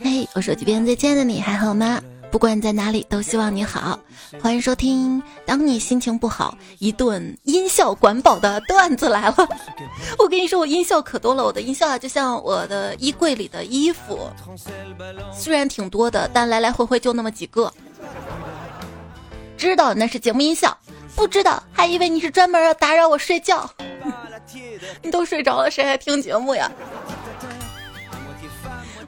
嘿，我手机边最亲爱的你还好吗？不管你在哪里，都希望你好。欢迎收听，当你心情不好，一顿音效管饱的段子来了。我跟你说，我音效可多了，我的音效啊，就像我的衣柜里的衣服，虽然挺多的，但来来回回就那么几个。知道那是节目音效，不知道还以为你是专门要打扰我睡觉。你都睡着了，谁还听节目呀？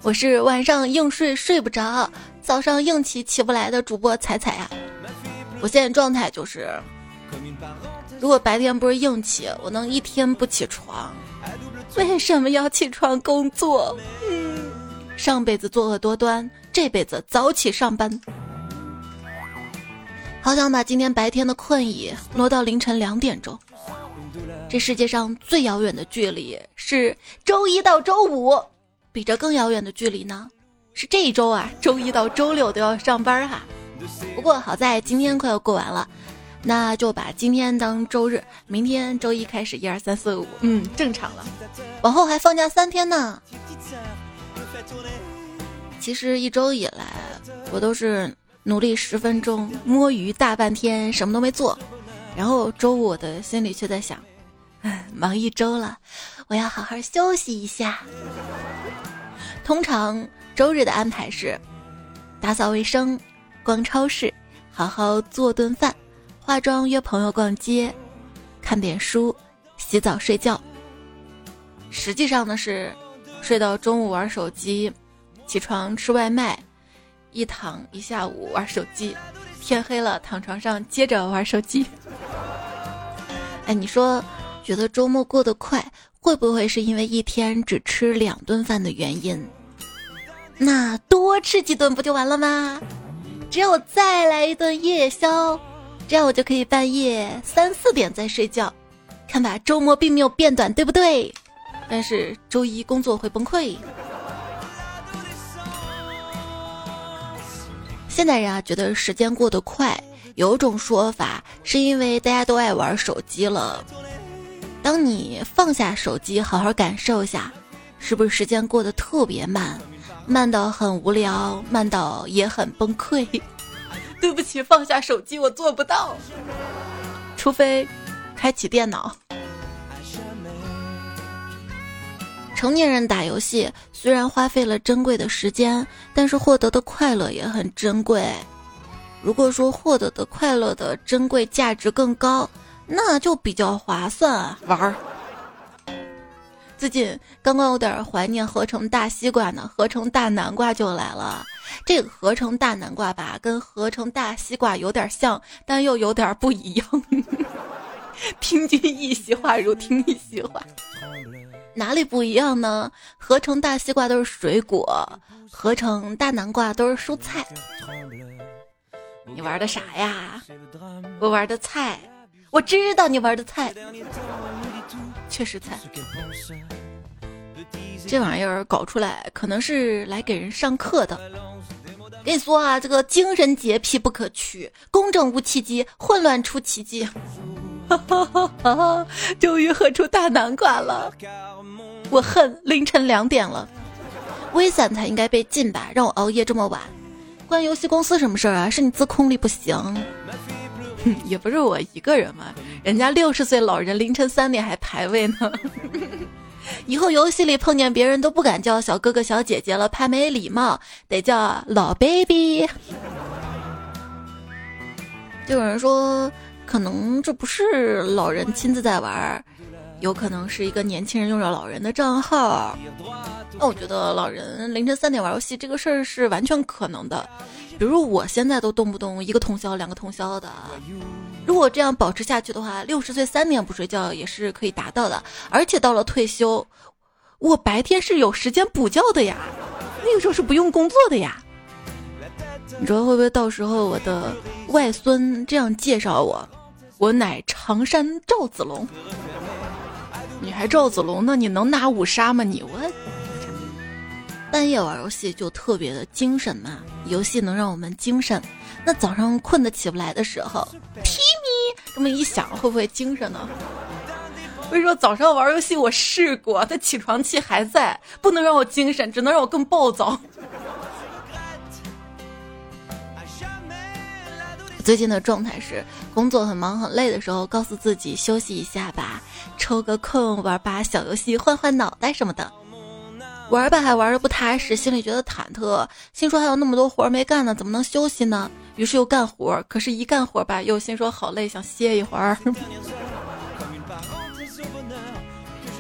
我是晚上硬睡睡不着，早上硬起起不来的主播彩彩呀。我现在状态就是，如果白天不是硬起，我能一天不起床。为什么要起床工作？上辈子作恶多端，这辈子早起上班。好想把今天白天的困意挪到凌晨两点钟。这世界上最遥远的距离是周一到周五。比这更遥远的距离呢，是这一周啊，周一到周六都要上班哈。不过好在今天快要过完了，那就把今天当周日，明天周一开始一二三四五，嗯，正常了。往后还放假三天呢。其实一周以来，我都是努力十分钟，摸鱼大半天，什么都没做。然后周五我的心里却在想，忙一周了，我要好好休息一下。通常周日的安排是打扫卫生、逛超市、好好做顿饭、化妆、约朋友逛街、看点书、洗澡、睡觉。实际上呢是睡到中午玩手机，起床吃外卖，一躺一下午玩手机，天黑了躺床上接着玩手机。哎，你说觉得周末过得快？会不会是因为一天只吃两顿饭的原因？那多吃几顿不就完了吗？只要我再来一顿夜宵，这样我就可以半夜三四点再睡觉。看吧，周末并没有变短，对不对？但是周一工作会崩溃。现代人啊，觉得时间过得快，有种说法是因为大家都爱玩手机了。当你放下手机，好好感受一下，是不是时间过得特别慢，慢到很无聊，慢到也很崩溃？对不起，放下手机我做不到，除非开启电脑。成年人打游戏虽然花费了珍贵的时间，但是获得的快乐也很珍贵。如果说获得的快乐的珍贵价值更高。那就比较划算啊，玩儿。最近刚刚有点怀念合成大西瓜呢，合成大南瓜就来了。这个合成大南瓜吧，跟合成大西瓜有点像，但又有点不一样。听君一席话，如听一席话。哪里不一样呢？合成大西瓜都是水果，合成大南瓜都是蔬菜。你玩的啥呀？我玩的菜。我知道你玩的菜，确实菜。这玩意儿搞出来可能是来给人上课的。跟你说啊，这个精神洁癖不可取，公正无奇迹，混乱出奇迹。哈哈哈终于喝出大南瓜了，我恨凌晨两点了。微散才应该被禁吧？让我熬夜这么晚，关游戏公司什么事儿啊？是你自控力不行。也不是我一个人嘛，人家六十岁老人凌晨三点还排位呢。以后游戏里碰见别人都不敢叫小哥哥小姐姐了，怕没礼貌，得叫老 baby。就有人说，可能这不是老人亲自在玩，有可能是一个年轻人用着老人的账号。那我觉得老人凌晨三点玩游戏这个事儿是完全可能的。比如我现在都动不动一个通宵、两个通宵的，如果这样保持下去的话，六十岁三点不睡觉也是可以达到的。而且到了退休，我白天是有时间补觉的呀，那个时候是不用工作的呀。你说会不会到时候我的外孙这样介绍我？我乃常山赵子龙，你还赵子龙呢？你能拿五杀吗？你我。半夜玩游戏就特别的精神嘛，游戏能让我们精神。那早上困得起不来的时候，这么一想，会不会精神呢？我跟你说，早上玩游戏我试过，它起床气还在，不能让我精神，只能让我更暴躁。最近的状态是，工作很忙很累的时候，告诉自己休息一下吧，抽个空玩把小游戏换换脑袋什么的。玩吧还玩的不踏实，心里觉得忐忑，心说还有那么多活没干呢，怎么能休息呢？于是又干活，可是，一干活吧，又心说好累，想歇一会儿。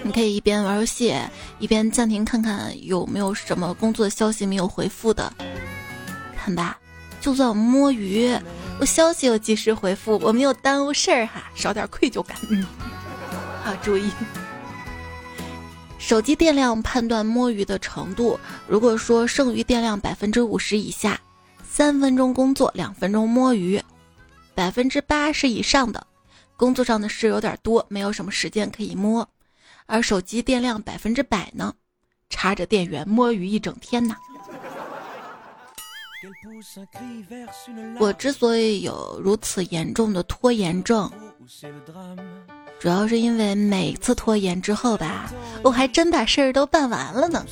你可以一边玩游戏，一边暂停看看有没有什么工作消息没有回复的。看吧，就算摸鱼，我消息有及时回复，我没有耽误事儿哈，少点愧疚感。嗯，好注意。手机电量判断摸鱼的程度，如果说剩余电量百分之五十以下，三分钟工作，两分钟摸鱼；百分之八十以上的，工作上的事有点多，没有什么时间可以摸；而手机电量百分之百呢，插着电源摸鱼一整天呢。我之所以有如此严重的拖延症。主要是因为每次拖延之后吧，我还真把事儿都办完了呢。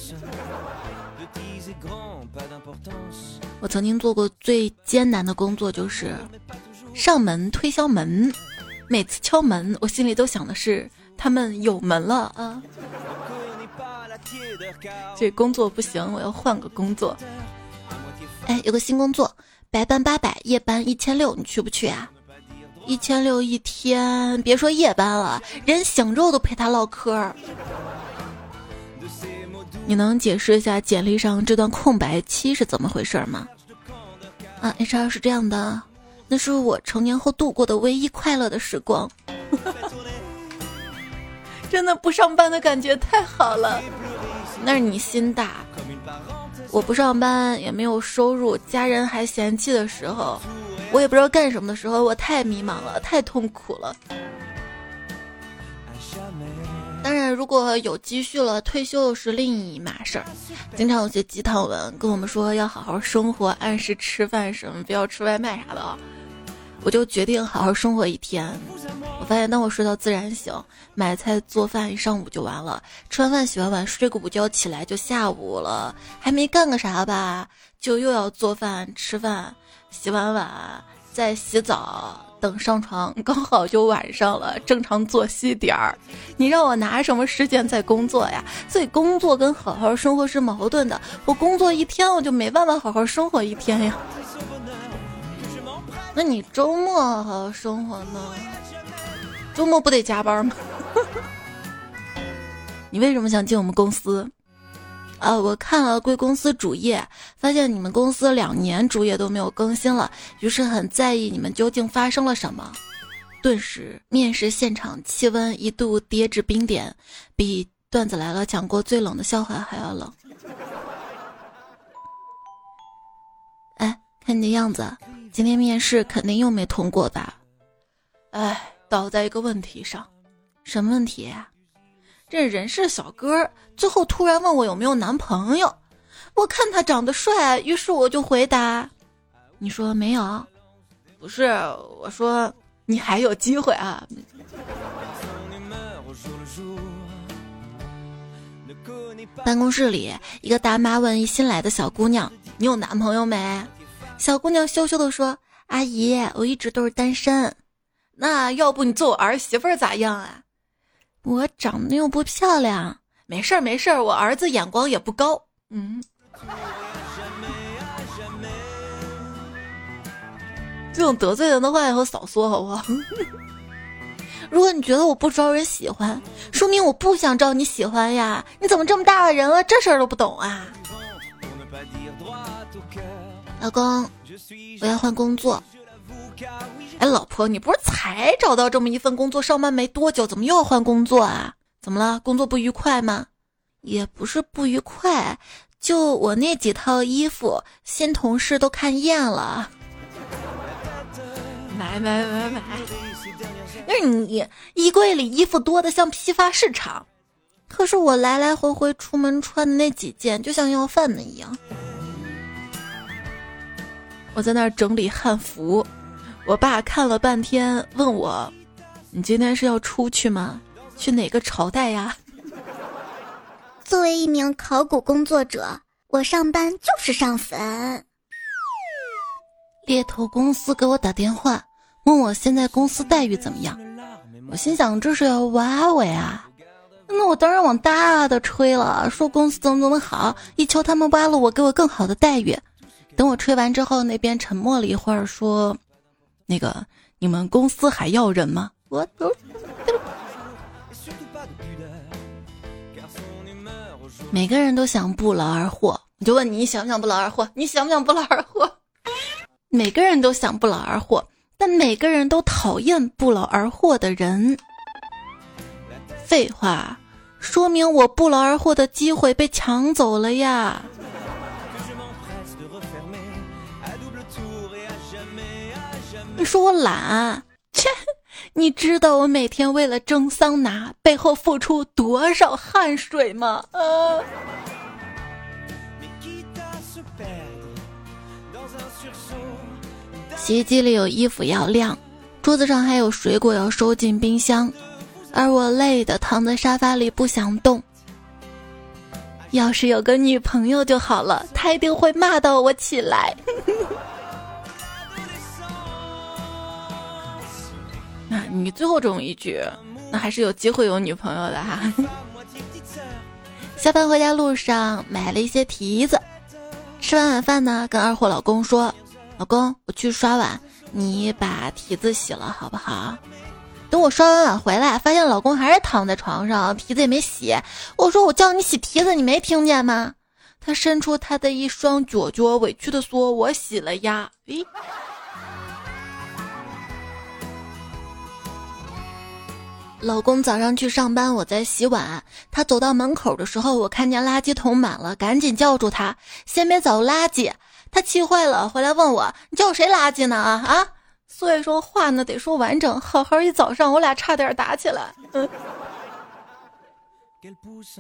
我曾经做过最艰难的工作就是上门推销门，每次敲门，我心里都想的是他们有门了啊。这工作不行，我要换个工作。哎，有个新工作，白班八百，夜班一千六，你去不去啊？一千六一天，别说夜班了，人醒着都陪他唠嗑。你能解释一下简历上这段空白期是怎么回事吗？啊，HR 是这样的，那是我成年后度过的唯一快乐的时光。真的不上班的感觉太好了，那是你心大。我不上班也没有收入，家人还嫌弃的时候。我也不知道干什么的时候，我太迷茫了，太痛苦了。当然，如果有积蓄了，退休是另一码事儿。经常有些鸡汤文跟我们说要好好生活，按时吃饭什么，不要吃外卖啥的啊。我就决定好好生活一天。我发现，当我睡到自然醒，买菜做饭一上午就完了。吃完饭洗完碗，睡个午觉起来就下午了，还没干个啥吧，就又要做饭吃饭。洗完碗再洗澡，等上床 刚好就晚上了，正常作息点儿。你让我拿什么时间在工作呀？所以工作跟好好生活是矛盾的。我工作一天，我就没办法好好生活一天呀。那你周末好好生活呢？周末不得加班吗？你为什么想进我们公司？啊，我看了贵公司主页，发现你们公司两年主页都没有更新了，于是很在意你们究竟发生了什么。顿时，面试现场气温一度跌至冰点，比段子来了讲过最冷的笑话还要冷。哎，看你的样子，今天面试肯定又没通过吧？哎，倒在一个问题上，什么问题呀？这人事小哥最后突然问我有没有男朋友，我看他长得帅，于是我就回答：“你说没有？不是，我说你还有机会啊。”办公室里，一个大妈问一新来的小姑娘：“你有男朋友没？”小姑娘羞羞的说：“阿姨，我一直都是单身。”那要不你做我儿媳妇儿咋样啊？我长得又不漂亮，没事儿没事儿，我儿子眼光也不高。嗯，这种得罪人的话以后少说好不好？如果你觉得我不招人喜欢，说明我不想招你喜欢呀。你怎么这么大的人了，这事儿都不懂啊？老公，我要换工作。哎，老婆，你不是才找到这么一份工作，上班没多久，怎么又要换工作啊？怎么了？工作不愉快吗？也不是不愉快，就我那几套衣服，新同事都看厌了。买买买买！那你衣柜里衣服多的像批发市场，可是我来来回回出门穿的那几件，就像要饭的一样。我在那儿整理汉服。我爸看了半天，问我：“你今天是要出去吗？”去哪个朝代呀？作为一名考古工作者，我上班就是上坟。猎头公司给我打电话，问我现在公司待遇怎么样。我心想这是要挖我呀，那我当然往大的吹了，说公司怎么怎么好，一求他们挖了我，给我更好的待遇。等我吹完之后，那边沉默了一会儿，说：“那个你们公司还要人吗？”我。每个人都想不劳而获，我就问你你想不想不劳而获？你想不想不劳而获？每个人都想不劳而获，但每个人都讨厌不劳而获的人。废话，说明我不劳而获的机会被抢走了呀！你说我懒？切！你知道我每天为了蒸桑拿背后付出多少汗水吗？啊！洗衣机里有衣服要晾，桌子上还有水果要收进冰箱，而我累的躺在沙发里不想动。要是有个女朋友就好了，她一定会骂到我起来。那你最后这么一句，那还是有机会有女朋友的哈。下班回家路上买了一些提子，吃完晚饭呢，跟二货老公说：“老公，我去刷碗，你把提子洗了好不好？”等我刷完碗回来，发现老公还是躺在床上，提子也没洗。我说：“我叫你洗提子，你没听见吗？”他伸出他的一双脚脚，委屈的说：“我洗了呀。”咦。老公早上去上班，我在洗碗。他走到门口的时候，我看见垃圾桶满了，赶紧叫住他：“先别走，垃圾！”他气坏了，回来问我：“你叫谁垃圾呢？”啊啊！所以说话呢得说完整。好好一早上，我俩差点打起来。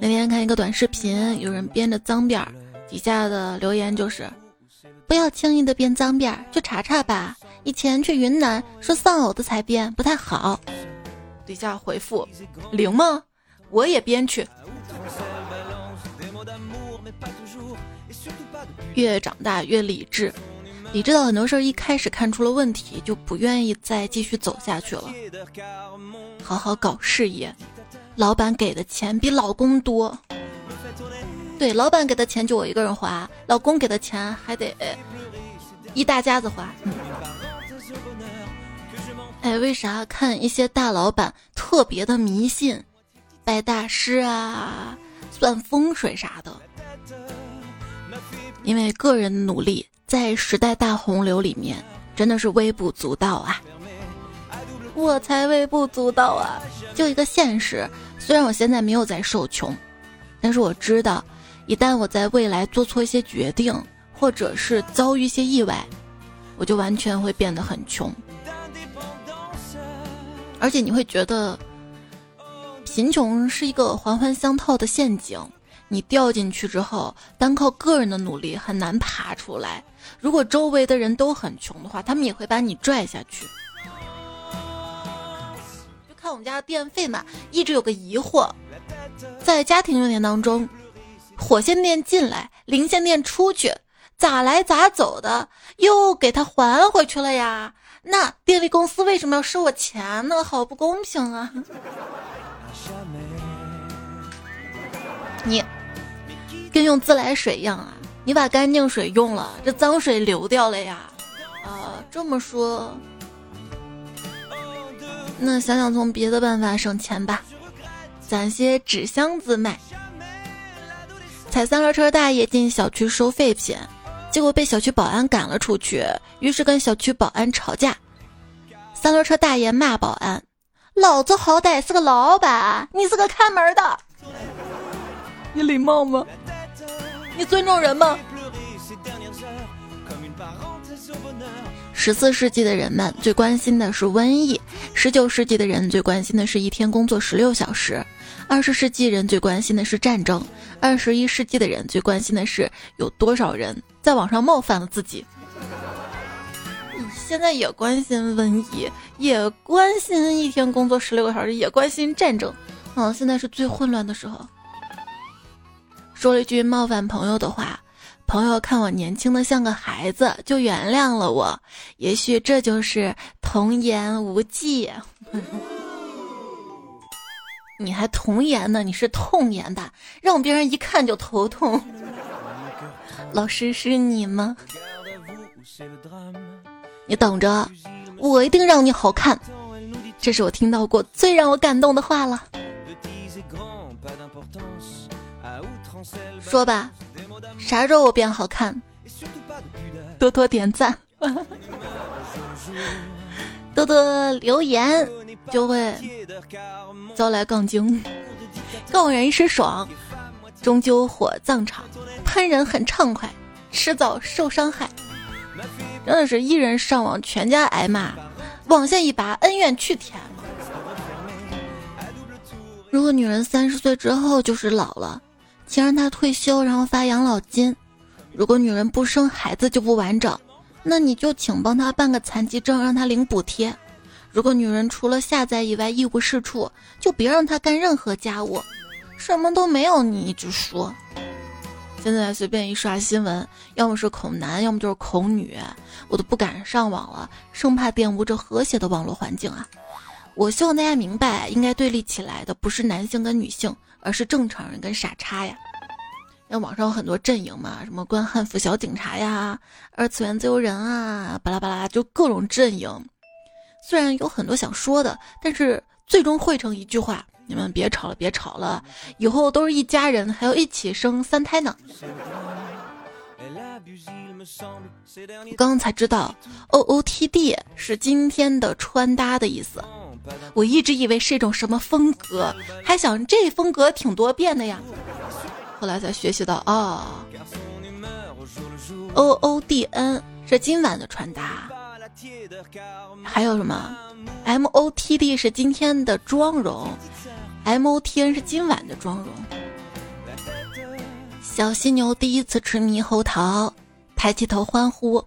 那天看一个短视频，有人编着脏辫儿，底下的留言就是：“不要轻易的编脏辫儿，去查查吧。以前去云南说丧偶的才编，不太好。”底下回复零吗？我也编去。越长大越理智，理智到很多事儿一开始看出了问题，就不愿意再继续走下去了。好好搞事业，老板给的钱比老公多。对，老板给的钱就我一个人花，老公给的钱还得一大家子花。哎，为啥看一些大老板特别的迷信，拜大师啊，算风水啥的？因为个人努力在时代大洪流里面真的是微不足道啊！我才微不足道啊！就一个现实，虽然我现在没有在受穷，但是我知道，一旦我在未来做错一些决定，或者是遭遇一些意外，我就完全会变得很穷。而且你会觉得，贫穷是一个环环相套的陷阱，你掉进去之后，单靠个人的努力很难爬出来。如果周围的人都很穷的话，他们也会把你拽下去。就看我们家的电费嘛，一直有个疑惑，在家庭用电当中，火线电进来，零线电出去，咋来咋走的，又给他还回去了呀？那电力公司为什么要收我钱呢？好不公平啊！你跟用自来水一样啊！你把干净水用了，这脏水流掉了呀！啊，这么说，那想想从别的办法省钱吧，攒些纸箱子卖。踩三轮车大爷进小区收废品。结果被小区保安赶了出去，于是跟小区保安吵架。三轮车大爷骂保安：“老子好歹是个老板，你是个看门的，你礼貌吗？你尊重人吗？”十四世纪的人们最关心的是瘟疫，十九世纪的人最关心的是一天工作十六小时。二十世纪人最关心的是战争，二十一世纪的人最关心的是有多少人在网上冒犯了自己。现在也关心瘟疫，也关心一天工作十六个小时，也关心战争。嗯，现在是最混乱的时候。说了一句冒犯朋友的话，朋友看我年轻的像个孩子，就原谅了我。也许这就是童言无忌。你还童颜呢？你是痛颜的，让别人一看就头痛。老师是你吗？你等着，我一定让你好看。这是我听到过最让我感动的话了。说吧，啥时候我变好看？多多点赞，多多留言，就会招来杠精，杠人是爽，终究火葬场，喷人很畅快，迟早受伤害。真的是一人上网，全家挨骂，网线一拔，恩怨去填。如果女人三十岁之后就是老了。请让她退休，然后发养老金。如果女人不生孩子就不完整，那你就请帮她办个残疾证，让她领补贴。如果女人除了下载以外一无是处，就别让她干任何家务，什么都没有你一直说。现在随便一刷新闻，要么是恐男，要么就是恐女，我都不敢上网了，生怕玷污这和谐的网络环境啊！我希望大家明白，应该对立起来的不是男性跟女性。而是正常人跟傻叉呀，那网上有很多阵营嘛，什么关汉服小警察呀，二次元自由人啊，巴拉巴拉，就各种阵营。虽然有很多想说的，但是最终汇成一句话：你们别吵了，别吵了，以后都是一家人，还要一起生三胎呢。刚刚才知道，O O T D 是今天的穿搭的意思。我一直以为是一种什么风格，还想这风格挺多变的呀。后来才学习到，哦，O O D N 是今晚的穿搭，还有什么 M O T D 是今天的妆容，M O T N 是今晚的妆容。小犀牛第一次吃猕猴桃，抬起头欢呼，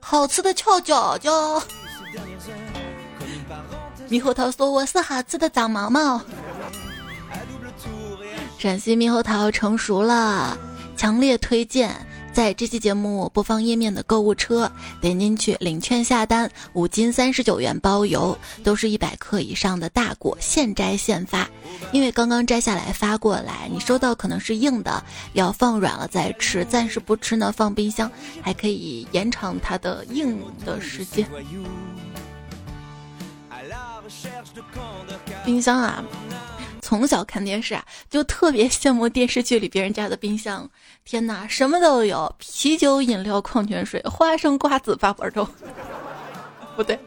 好吃的翘脚脚。猕猴桃说：“我是好吃的长毛毛。”陕西猕猴桃成熟了，强烈推荐在这期节目播放页面的购物车点进去领券下单，五斤三十九元包邮，都是一百克以上的大果，现摘现发。因为刚刚摘下来发过来，你收到可能是硬的，要放软了再吃。暂时不吃呢，放冰箱还可以延长它的硬的时间。冰箱啊，从小看电视啊，就特别羡慕电视剧里别人家的冰箱。天哪，什么都有，啤酒、饮料、矿泉水、花生、瓜子、八宝粥，不对，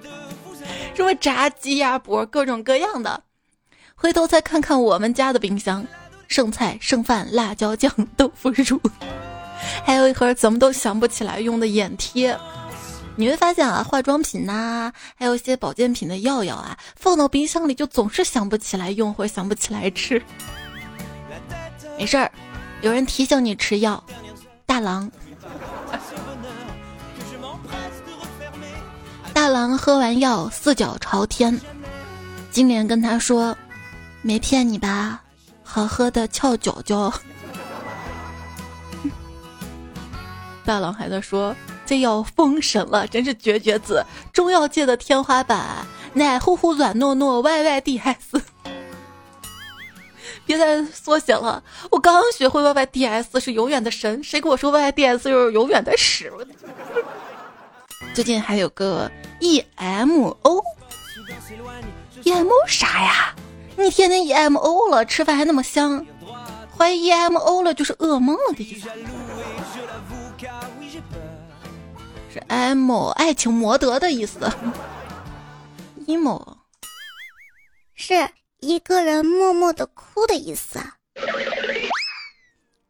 什么炸鸡、鸭脖，各种各样的。回头再看看我们家的冰箱，剩菜、剩饭、辣椒酱、豆腐乳，还有一盒怎么都想不起来用的眼贴。你会发现啊，化妆品呐，还有一些保健品的药药啊，放到冰箱里就总是想不起来用或想不起来吃。没事儿，有人提醒你吃药。大郎，大郎喝完药四脚朝天。金莲跟他说：“没骗你吧？好喝的翘脚脚。”大郎还在说。这要封神了，真是绝绝子！中药界的天花板，奶乎乎、软糯糯，Y Y D S。别再缩写了，我刚学会 Y Y D S 是永远的神，谁跟我说 Y Y D S 又是永远的屎？最近还有个 E M O，E M O 啥呀？你天天 E M O 了，吃饭还那么香？怀疑 E M O 了就是噩梦了的意思。Emo 爱情摩德的意思，emo 是一个人默默的哭的意思。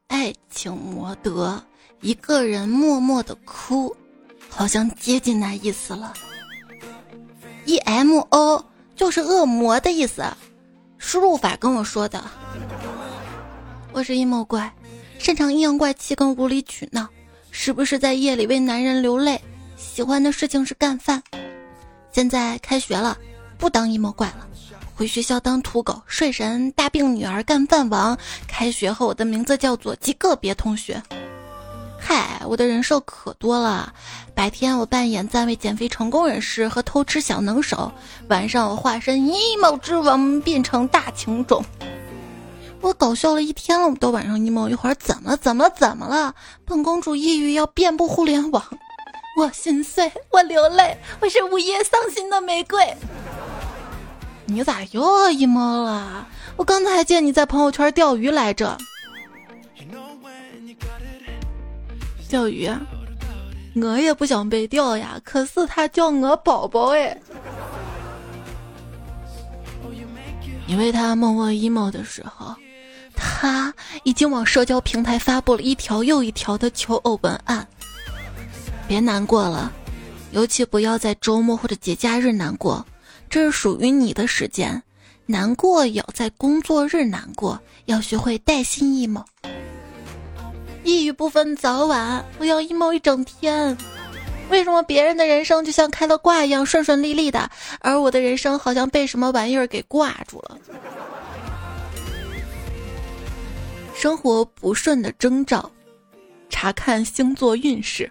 爱情摩德，一个人默默的哭，好像接近那意思了。emo 就是恶魔的意思，输入法跟我说的。我是 emo 怪，擅长阴阳怪气跟无理取闹。是不是在夜里为男人流泪？喜欢的事情是干饭。现在开学了，不当阴谋怪了，回学校当土狗、睡神、大病女儿、干饭王。开学后，我的名字叫做极个别同学。嗨，我的人设可多了。白天我扮演暂未减肥成功人士和偷吃小能手，晚上我化身 emo 之王，变成大情种。我搞笑了一天了，到晚上 emo 一会儿，怎么怎么怎么了？本公主抑郁要遍布互联网，我心碎，我流泪，我是午夜伤心的玫瑰。你咋又 emo 了？我刚才还见你在朋友圈钓鱼来着。钓鱼？我也不想被钓呀，可是他叫我宝宝哎。你为他默默 emo 的时候，他已经往社交平台发布了一条又一条的求偶文案。别难过了，尤其不要在周末或者节假日难过。这是属于你的时间，难过也要在工作日难过，要学会带薪 emo。抑郁不分早晚，我要 emo 一整天。为什么别人的人生就像开了挂一样顺顺利利的，而我的人生好像被什么玩意儿给挂住了？生活不顺的征兆，查看星座运势。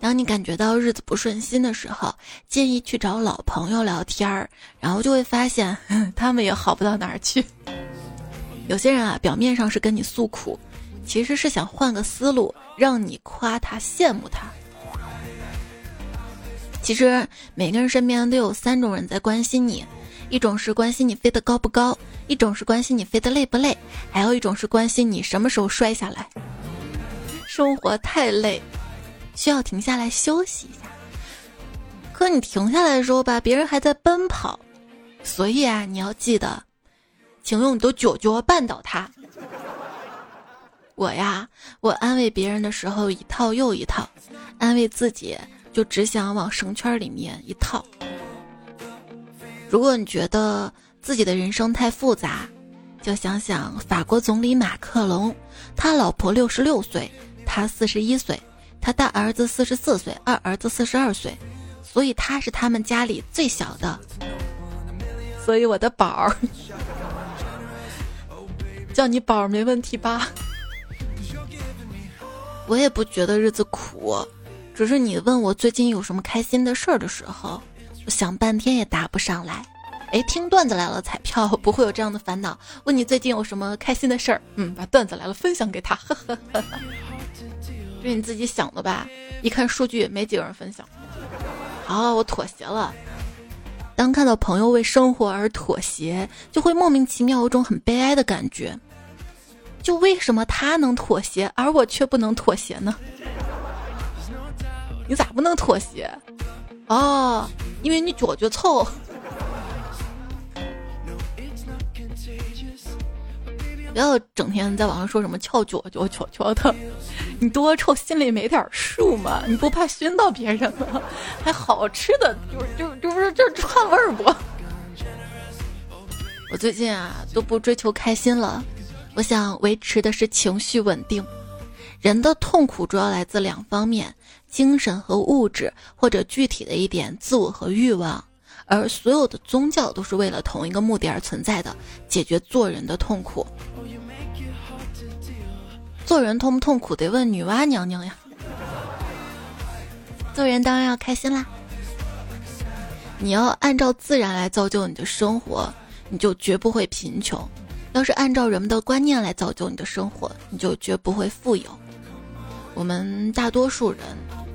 当你感觉到日子不顺心的时候，建议去找老朋友聊天儿，然后就会发现 他们也好不到哪儿去。有些人啊，表面上是跟你诉苦，其实是想换个思路，让你夸他、羡慕他。其实每个人身边都有三种人在关心你：一种是关心你飞得高不高，一种是关心你飞得累不累，还有一种是关心你什么时候摔下来。生活太累。需要停下来休息一下，可你停下来的时候吧，别人还在奔跑，所以啊，你要记得，请用你的脚脚绊倒他。我呀，我安慰别人的时候一套又一套，安慰自己就只想往绳圈里面一套。如果你觉得自己的人生太复杂，就想想法国总理马克龙，他老婆六十六岁，他四十一岁。他大儿子四十四岁，二儿子四十二岁，所以他是他们家里最小的。所以我的宝儿叫你宝儿没问题吧？我也不觉得日子苦，只是你问我最近有什么开心的事儿的时候，想半天也答不上来。哎，听段子来了，彩票 不会有这样的烦恼。问你最近有什么开心的事儿？嗯，把段子来了分享给他。呵呵呵呵。是你自己想的吧？一看数据，没几个人分享。好，我妥协了。当看到朋友为生活而妥协，就会莫名其妙有种很悲哀的感觉。就为什么他能妥协，而我却不能妥协呢？你咋不能妥协？哦，因为你脚脚臭。不要整天在网上说什么翘脚脚翘翘的，你多臭心里没点数吗？你不怕熏到别人吗？还好吃的，就就就不是这串味儿不？我最近啊都不追求开心了，我想维持的是情绪稳定。人的痛苦主要来自两方面：精神和物质，或者具体的一点，自我和欲望。而所有的宗教都是为了同一个目的而存在的，解决做人的痛苦。做人痛不痛苦，得问女娲娘娘呀。做人当然要开心啦。你要按照自然来造就你的生活，你就绝不会贫穷；要是按照人们的观念来造就你的生活，你就绝不会富有。我们大多数人，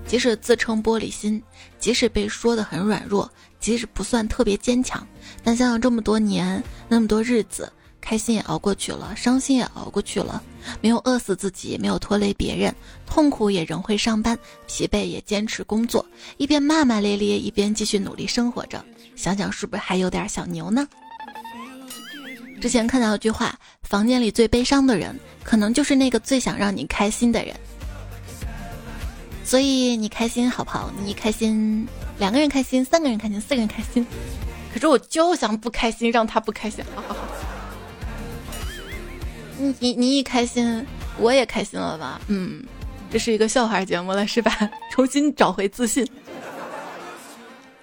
即使自称玻璃心，即使被说的很软弱。即使不算特别坚强，但想想这么多年，那么多日子，开心也熬过去了，伤心也熬过去了，没有饿死自己，没有拖累别人，痛苦也仍会上班，疲惫也坚持工作，一边骂骂咧咧，一边继续努力生活着。想想是不是还有点小牛呢？之前看到一句话：房间里最悲伤的人，可能就是那个最想让你开心的人。所以你开心好不好？你开心。两个人开心，三个人开心，四个人开心。可是我就想不开心，让他不开心。你你你一开心，我也开心了吧？嗯，这是一个笑话节目了是吧？重新找回自信。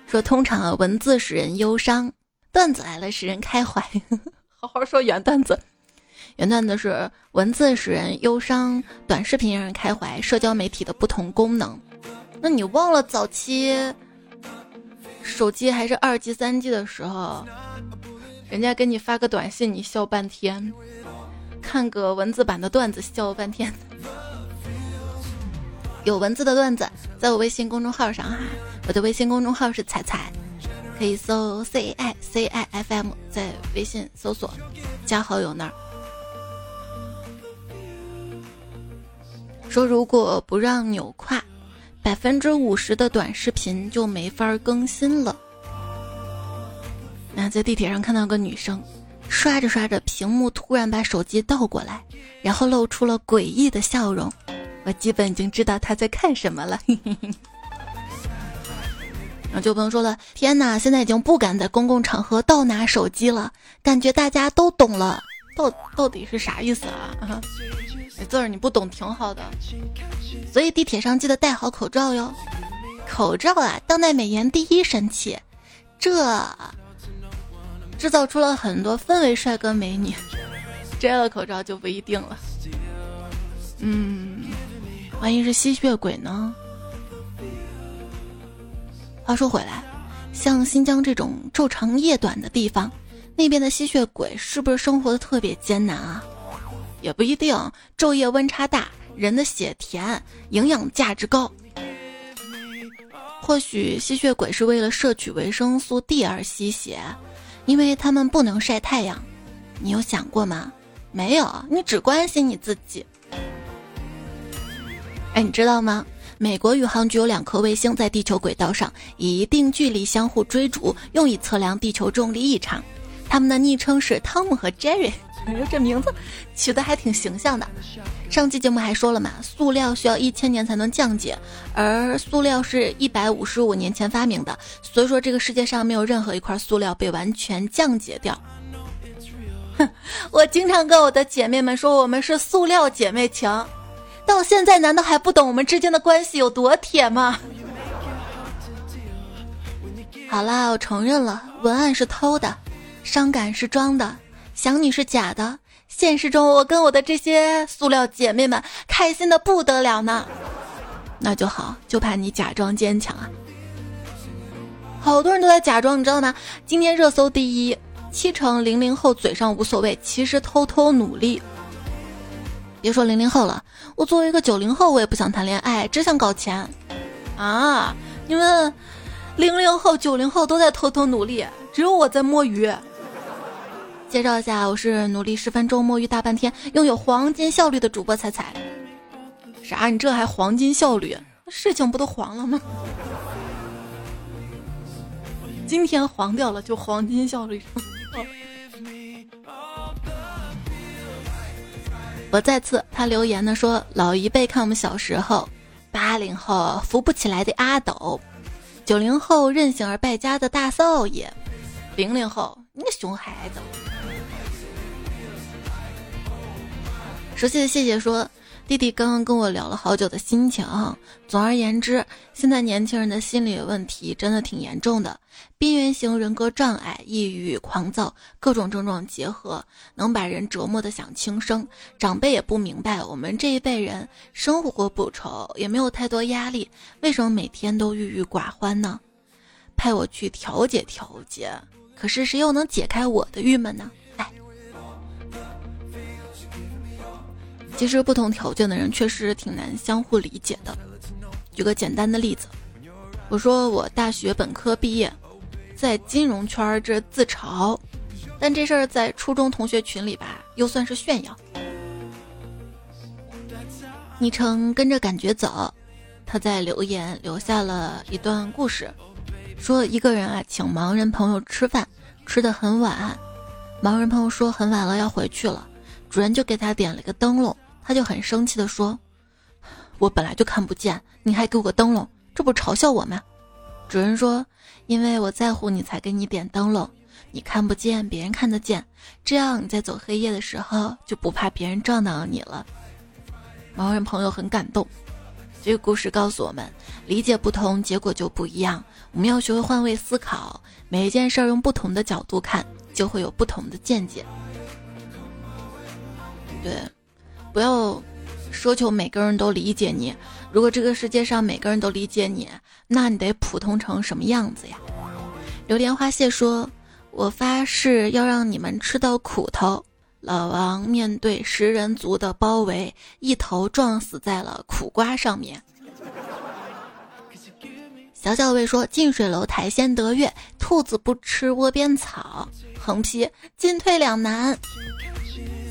说通常文字使人忧伤，段子来了，使人开怀。好好说原段子，原段子是文字使人忧伤，短视频让人开怀。社交媒体的不同功能，那你忘了早期手机还是二 G、三 G 的时候，人家给你发个短信，你笑半天；看个文字版的段子，笑半天。有文字的段子，在我微信公众号上哈，我的微信公众号是彩彩。可以搜 C I C I F M，在微信搜索加好友那儿。说如果不让扭胯，百分之五十的短视频就没法更新了。那在地铁上看到个女生，刷着刷着屏幕，突然把手机倒过来，然后露出了诡异的笑容。我基本已经知道她在看什么了。就不用说了，天哪！现在已经不敢在公共场合倒拿手机了，感觉大家都懂了，到到底是啥意思啊？字儿你不懂挺好的，所以地铁上记得戴好口罩哟。口罩啊，当代美颜第一神器，这制造出了很多氛围帅哥美女，摘了口罩就不一定了。嗯，万一是吸血鬼呢？话说回来，像新疆这种昼长夜短的地方，那边的吸血鬼是不是生活的特别艰难啊？也不一定，昼夜温差大，人的血甜，营养价值高。或许吸血鬼是为了摄取维生素 D 而吸血，因为他们不能晒太阳。你有想过吗？没有，你只关心你自己。哎，你知道吗？美国宇航局有两颗卫星在地球轨道上以一定距离相互追逐，用以测量地球重力异常。他们的昵称是汤姆和 Jerry，这名字取得还挺形象的。上期节目还说了嘛，塑料需要一千年才能降解，而塑料是一百五十五年前发明的，所以说这个世界上没有任何一块塑料被完全降解掉。哼，我经常跟我的姐妹们说，我们是塑料姐妹情。到现在难道还不懂我们之间的关系有多铁吗？好啦，我承认了，文案是偷的，伤感是装的，想你是假的。现实中，我跟我的这些塑料姐妹们开心的不得了呢。那就好，就怕你假装坚强啊。好多人都在假装，你知道吗？今天热搜第一，七成零零后嘴上无所谓，其实偷偷努力。别说零零后了，我作为一个九零后，我也不想谈恋爱，只想搞钱。啊，你们零零后、九零后都在偷偷努力，只有我在摸鱼。介绍一下，我是努力十分钟摸鱼大半天，拥有黄金效率的主播彩彩。啥？你这还黄金效率？事情不都黄了吗？今天黄掉了，就黄金效率。我再次，他留言呢说，老一辈看我们小时候，八零后扶不起来的阿斗，九零后任性而败家的大少爷，零零后你个熊孩子。熟悉的谢谢说。弟弟刚刚跟我聊了好久的心情。总而言之，现在年轻人的心理问题真的挺严重的，边缘型人格障碍、抑郁、狂躁，各种症状结合，能把人折磨的想轻生。长辈也不明白，我们这一辈人生活过不愁，也没有太多压力，为什么每天都郁郁寡欢呢？派我去调节调节，可是谁又能解开我的郁闷呢？哎其实不同条件的人确实挺难相互理解的。举个简单的例子，我说我大学本科毕业，在金融圈这自嘲，但这事儿在初中同学群里吧，又算是炫耀。昵称跟着感觉走，他在留言留下了一段故事，说一个人啊请盲人朋友吃饭，吃的很晚，盲人朋友说很晚了要回去了，主人就给他点了个灯笼。他就很生气的说：“我本来就看不见，你还给我个灯笼，这不嘲笑我吗？”主人说：“因为我在乎你才给你点灯笼，你看不见，别人看得见，这样你在走黑夜的时候就不怕别人撞到你了。”盲人朋友很感动，这个故事告诉我们，理解不同，结果就不一样。我们要学会换位思考，每一件事儿用不同的角度看，就会有不同的见解。对，不要奢求每个人都理解你。如果这个世界上每个人都理解你，那你得普通成什么样子呀？榴莲花蟹说：“我发誓要让你们吃到苦头。”老王面对食人族的包围，一头撞死在了苦瓜上面。小小卫说：“近水楼台先得月，兔子不吃窝边草。”横批：进退两难。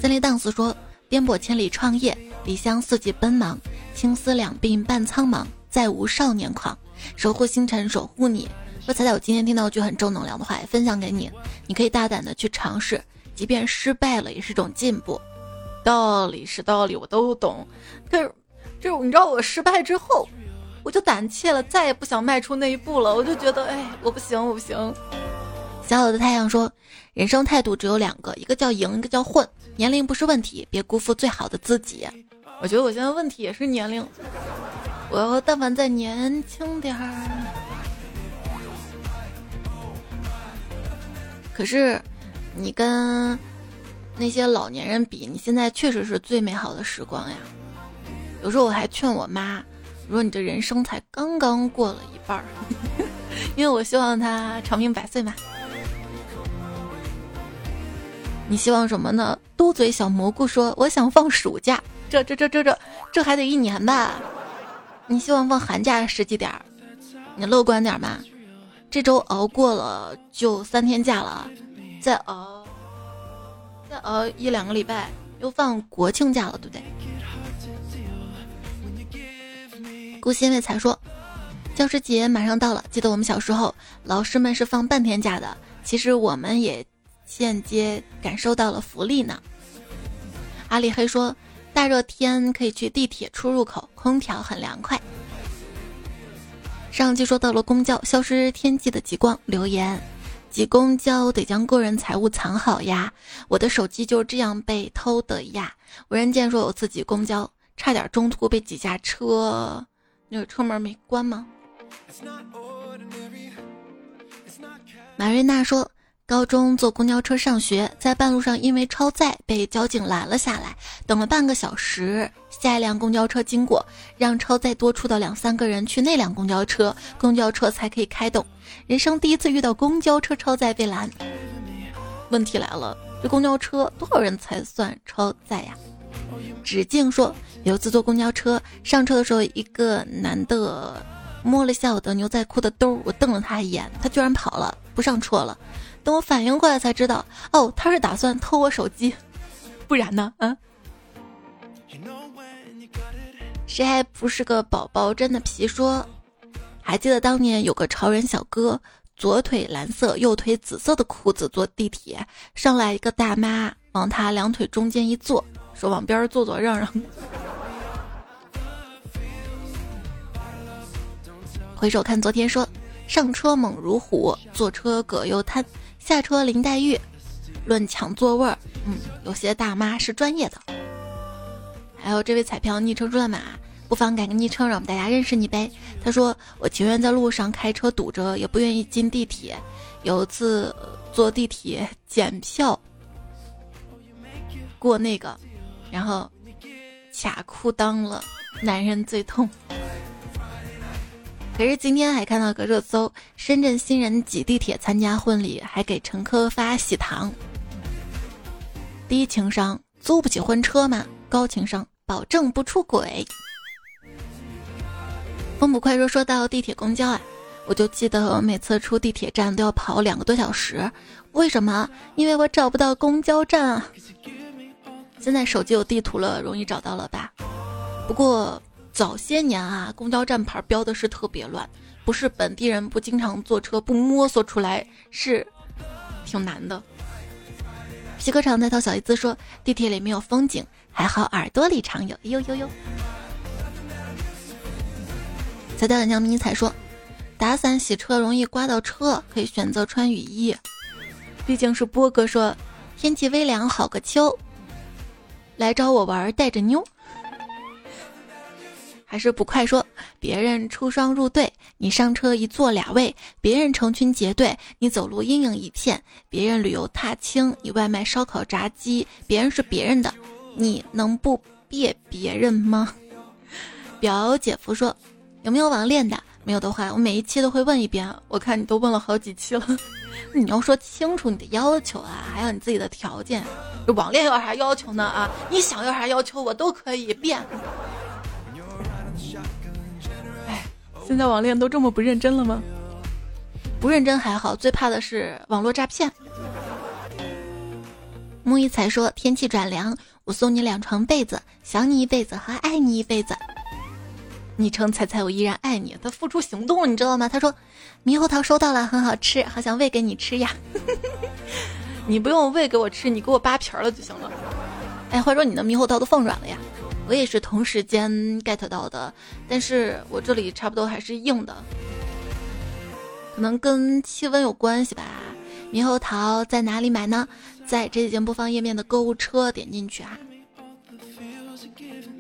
森林荡子说：“颠簸千里创业，离乡四季奔忙，青丝两鬓半苍茫，再无少年狂。守护星辰，守护你。”说彩彩，我今天听到一句很正能量的话，分享给你，你可以大胆的去尝试。即便失败了，也是种进步。道理是道理，我都懂。可是，就是你知道，我失败之后，我就胆怯了，再也不想迈出那一步了。我就觉得，哎，我不行，我不行。小小的太阳说：“人生态度只有两个，一个叫赢，一个叫混。年龄不是问题，别辜负最好的自己。”我觉得我现在问题也是年龄。我要但凡再年轻点儿。可是。你跟那些老年人比，你现在确实是最美好的时光呀。有时候我还劝我妈，我说你这人生才刚刚过了一半儿，因为我希望他长命百岁嘛。你希望什么呢？嘟嘴小蘑菇说：“我想放暑假，这这这这这这还得一年吧？你希望放寒假实际点儿，你乐观点嘛。这周熬过了就三天假了。”再熬，再熬一两个礼拜，又放国庆假了，对不对？顾欣慰才说，教师节马上到了，记得我们小时候，老师们是放半天假的。其实我们也间接感受到了福利呢。阿里黑说，大热天可以去地铁出入口，空调很凉快。上期说到了公交消失天际的极光留言。挤公交得将个人财物藏好呀，我的手机就这样被偷的呀。无人见说有次挤公交，差点中途被挤下车，那个车门没关吗？马瑞娜说。高中坐公交车上学，在半路上因为超载被交警拦了下来，等了半个小时，下一辆公交车经过，让超载多出的两三个人去那辆公交车，公交车才可以开动。人生第一次遇到公交车超载被拦，问题来了，这公交车多少人才算超载呀？指静说，有次坐公交车上车的时候，一个男的摸了下我的牛仔裤的兜，我瞪了他一眼，他居然跑了，不上车了。等我反应过来才知道，哦，他是打算偷我手机，不然呢？嗯，谁还不是个宝宝？真的皮说，还记得当年有个潮人小哥，左腿蓝色，右腿紫色的裤子坐地铁，上来一个大妈，往他两腿中间一坐，说往边儿坐坐，让让。回首看昨天，说上车猛如虎，坐车葛优瘫。下车林黛玉，论抢座位儿，嗯，有些大妈是专业的。还有这位彩票昵称乱码，不妨改个昵称，让我们大家认识你呗。他说：“我情愿在路上开车堵着，也不愿意进地铁。有一次坐地铁检票，过那个，然后卡裤裆了，男人最痛。”可是今天还看到个热搜：深圳新人挤地铁参加婚礼，还给乘客发喜糖。低情商租不起婚车吗？高情商保证不出轨。风捕快说：“说到地铁公交啊，我就记得我每次出地铁站都要跑两个多小时，为什么？因为我找不到公交站啊。现在手机有地图了，容易找到了吧？不过。”早些年啊，公交站牌标的是特别乱，不是本地人不经常坐车不摸索出来，是挺难的。皮革厂那套小姨子说，地铁里没有风景，还好耳朵里常有。呦呦呦！彩蛋娘迷彩说，打伞洗车容易刮到车，可以选择穿雨衣。毕竟是波哥说，天气微凉好个秋，来找我玩带着妞。还是不快说，别人出双入对，你上车一坐俩位；别人成群结队，你走路阴影一片；别人旅游踏青，你外卖烧烤炸鸡；别人是别人的，你能不别别人吗？表姐夫说，有没有网恋的？没有的话，我每一期都会问一遍。我看你都问了好几期了，你要说清楚你的要求啊，还有你自己的条件。网恋有啥要求呢？啊，你想要啥要求，我都可以变。现在网恋都这么不认真了吗？不认真还好，最怕的是网络诈骗。木一才说天气转凉，我送你两床被子，想你一辈子和爱你一辈子。昵称彩彩我依然爱你，他付出行动了，你知道吗？他说猕猴桃收到了，很好吃，好想喂给你吃呀。你不用喂给我吃，你给我扒皮了就行了。哎，话说你的猕猴桃都放软了呀？我也是同时间 get 到的，但是我这里差不多还是硬的，可能跟气温有关系吧。猕猴桃在哪里买呢？在这期节播放页面的购物车点进去哈，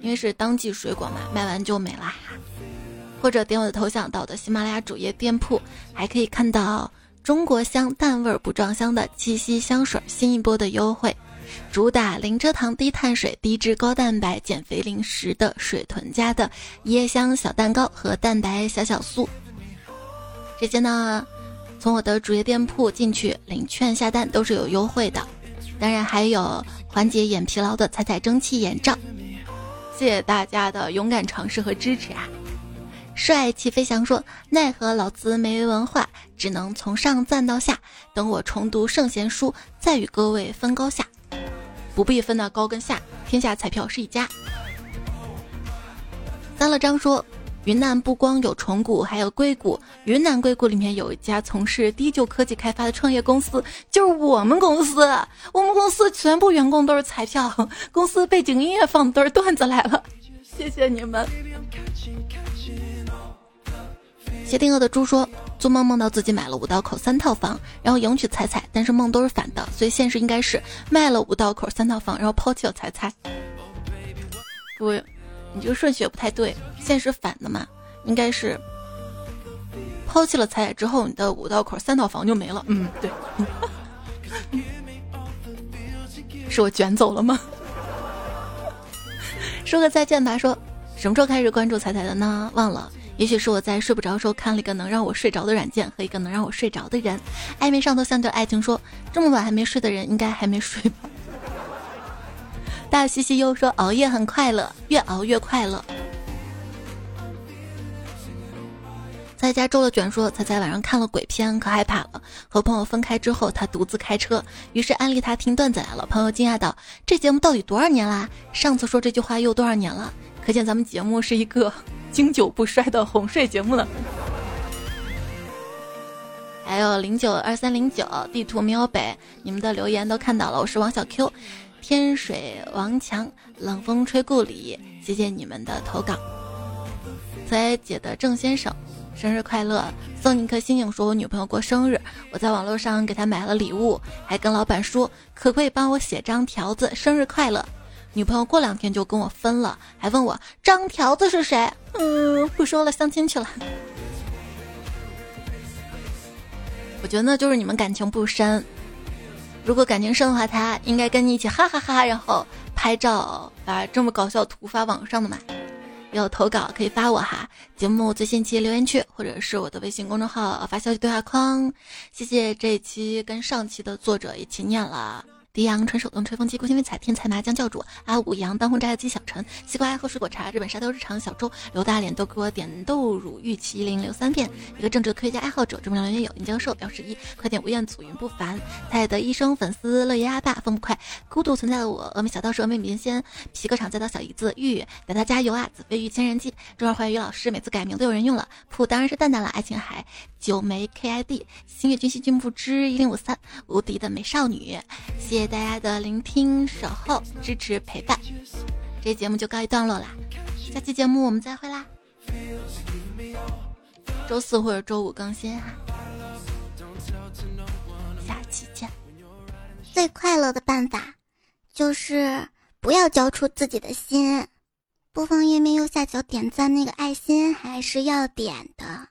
因为是当季水果嘛，卖完就没了。或者点我的头像到我的喜马拉雅主页店铺，还可以看到中国香淡味不撞香的七夕香水新一波的优惠。主打零蔗糖、低碳水、低脂、高蛋白减肥零食的水豚家的椰香小蛋糕和蛋白小小酥，这些呢，从我的主页店铺进去领券下单都是有优惠的。当然还有缓解眼疲劳的彩彩蒸汽眼罩。谢谢大家的勇敢尝试和支持啊！帅气飞翔说：“奈何老子没文化，只能从上赞到下。等我重读圣贤书，再与各位分高下。”不必分那高跟下，天下彩票是一家。三乐章说，云南不光有虫谷，还有硅谷。云南硅谷里面有一家从事低旧科技开发的创业公司，就是我们公司。我们公司全部员工都是彩票，公司背景音乐放的都是段子来了。谢谢你们。谢定鹅的猪说：“做梦梦到自己买了五道口三套房，然后迎娶彩彩，但是梦都是反的，所以现实应该是卖了五道口三套房，然后抛弃了彩彩。不，你这个顺序也不太对，现实反的嘛，应该是抛弃了彩彩之后，你的五道口三套房就没了。嗯，对，是我卷走了吗？说个再见吧。说什么时候开始关注彩彩的呢？忘了。”也许是我在睡不着的时候看了一个能让我睡着的软件和一个能让我睡着的人。暧昧上头像对爱情说：“这么晚还没睡的人，应该还没睡吧？” 大西西又说：“熬夜很快乐，越熬越快乐。”在家周了卷说：“才在晚上看了鬼片，可害怕了。和朋友分开之后，他独自开车，于是安利他听段子来了。朋友惊讶道：‘这节目到底多少年啦？上次说这句话又多少年了？’可见咱们节目是一个。”经久不衰的哄睡节目了，还有零九二三零九地图喵北，你们的留言都看到了。我是王小 Q，天水王强，冷风吹故里，谢谢你们的投稿。在姐的郑先生，生日快乐！送你一颗星星，说我女朋友过生日，我在网络上给她买了礼物，还跟老板说可不可以帮我写张条子，生日快乐。女朋友过两天就跟我分了，还问我张条子是谁？嗯，不说了，相亲去了。我觉得那就是你们感情不深。如果感情深的话，他应该跟你一起哈哈哈，然后拍照把这么搞笑图发网上的嘛。有投稿可以发我哈，节目最新期留言区或者是我的微信公众号发消息对话框。谢谢这一期跟上期的作者一起念了。迪阳纯手动吹风机，郭新飞彩天才麻将教主阿五阳当红炸鸡小陈西瓜爱喝水果茶日本沙雕日常小周刘大脸都给我点豆乳玉麒麟留三遍一个正直的科学家爱好者这么两人有林教授表示一快点吴彦祖云不凡。蔡的医生粉丝乐爷阿爸风不快。孤独存在的我峨眉小道士峨眉米仙皮革厂再到小姨子玉大家加油啊子飞玉千人机中二坏于老师每次改名都有人用了。铺当然是蛋蛋了爱琴海九枚 KID 星月君兮君不知一零五三无敌的美少女。谢。大家的聆听、守候、支持、陪伴，这节目就告一段落啦。下期节目我们再会啦，周四或者周五更新哈。下期见。最快乐的办法就是不要交出自己的心。播放页面右下角点赞那个爱心还是要点的。